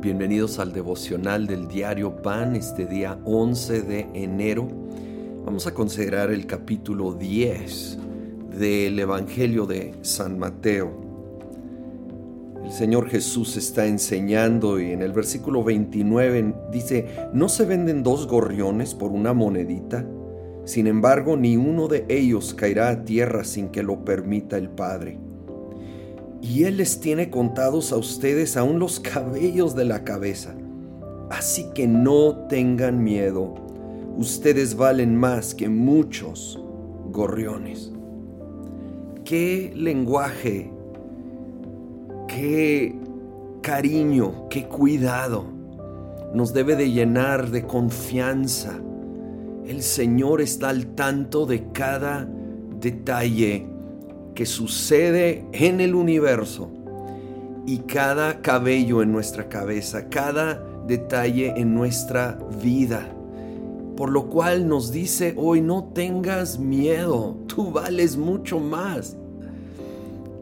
Bienvenidos al devocional del diario Pan este día 11 de enero. Vamos a considerar el capítulo 10 del Evangelio de San Mateo. El Señor Jesús está enseñando y en el versículo 29 dice, ¿no se venden dos gorriones por una monedita? Sin embargo, ni uno de ellos caerá a tierra sin que lo permita el Padre y Él les tiene contados a ustedes aún los cabellos de la cabeza. Así que no tengan miedo, ustedes valen más que muchos gorriones. Qué lenguaje, qué cariño, qué cuidado nos debe de llenar de confianza. El Señor está al tanto de cada detalle que sucede en el universo y cada cabello en nuestra cabeza, cada detalle en nuestra vida. Por lo cual nos dice hoy, no tengas miedo, tú vales mucho más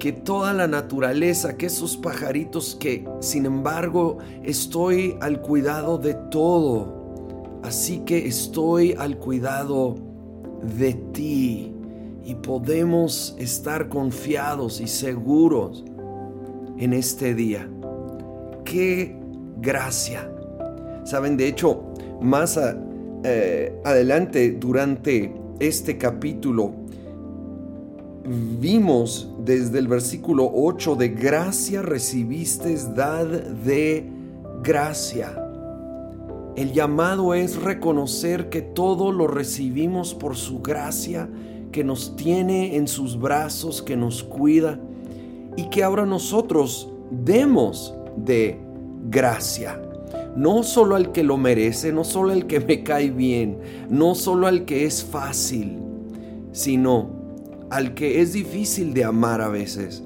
que toda la naturaleza, que esos pajaritos que sin embargo estoy al cuidado de todo. Así que estoy al cuidado de ti y podemos estar confiados y seguros en este día. ¡Qué gracia! Saben, de hecho, más eh, adelante durante este capítulo, vimos desde el versículo 8 de gracia recibiste, dad de gracia. El llamado es reconocer que todo lo recibimos por su gracia que nos tiene en sus brazos, que nos cuida y que ahora nosotros demos de gracia. No solo al que lo merece, no solo al que me cae bien, no solo al que es fácil, sino al que es difícil de amar a veces,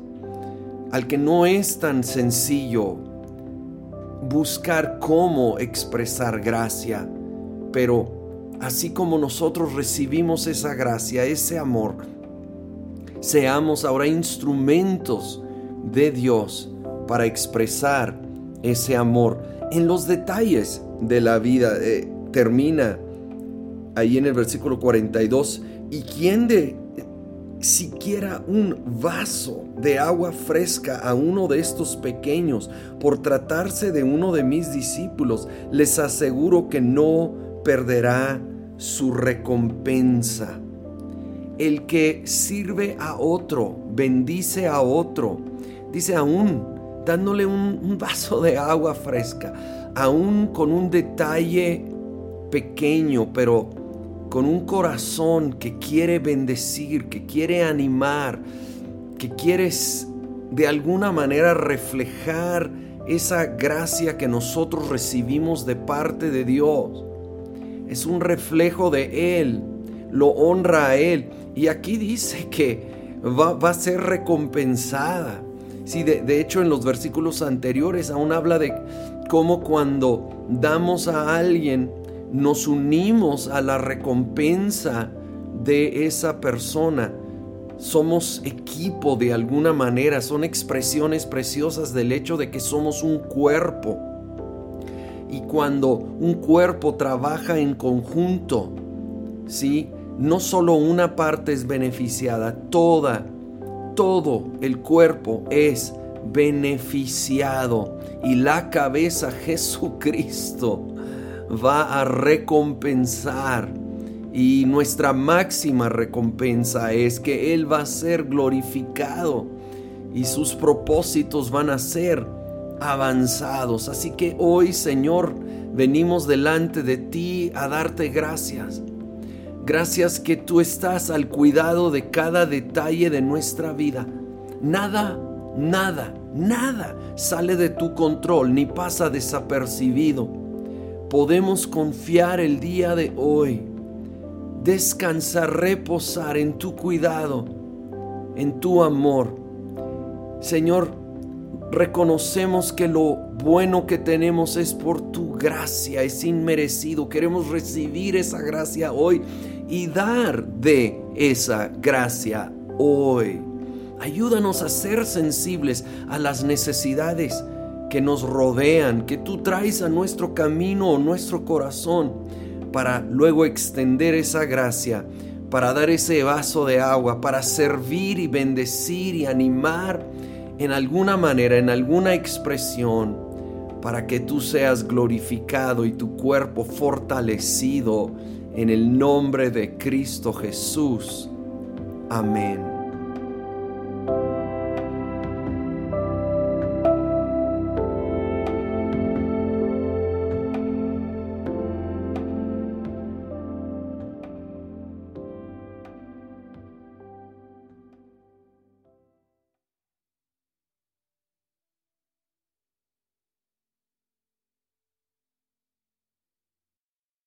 al que no es tan sencillo buscar cómo expresar gracia, pero así como nosotros recibimos esa gracia, ese amor, seamos ahora instrumentos de Dios para expresar ese amor en los detalles de la vida. Eh, termina ahí en el versículo 42, ¿y quién de siquiera un vaso de agua fresca a uno de estos pequeños por tratarse de uno de mis discípulos? Les aseguro que no perderá su recompensa. El que sirve a otro, bendice a otro, dice aún dándole un, vaso de agua fresca, aún con un detalle pequeño, pero con un corazón que quiere bendecir, que quiere animar, que quieres de alguna manera reflejar esa gracia que nosotros recibimos de parte de Dios es un reflejo de Él, lo honra a Él. Y aquí dice que va, a ser recompensada. Sí, de, de hecho en los versículos anteriores aún habla de cómo cuando damos a alguien, nos unimos a la recompensa de esa persona. Somos equipo de alguna manera, son expresiones preciosas del hecho de que somos un cuerpo y cuando un cuerpo trabaja en conjunto, ¿sí? No solo una parte es beneficiada, toda, todo el cuerpo es beneficiado y la cabeza Jesucristo va a recompensar y nuestra máxima recompensa es que Él va a ser glorificado y sus propósitos van a ser avanzados. Así que hoy, Señor, venimos delante de ti a darte gracias. Gracias que tú estás al cuidado de cada detalle de nuestra vida. Nada, nada, nada sale de tu control ni pasa desapercibido. Podemos confiar el día de hoy, descansar, reposar en tu cuidado, en tu amor. Señor, reconocemos que lo bueno que tenemos es por tu gracia, es inmerecido. Queremos recibir esa gracia hoy y dar de esa gracia hoy. Ayúdanos a ser sensibles a las necesidades que nos rodean, que tú traes a nuestro camino o nuestro corazón para luego extender esa gracia, para dar ese vaso de agua, para servir y bendecir y animar en alguna manera, en alguna expresión, para que tú seas glorificado y tu cuerpo fortalecido en el nombre de Cristo Jesús. Amén.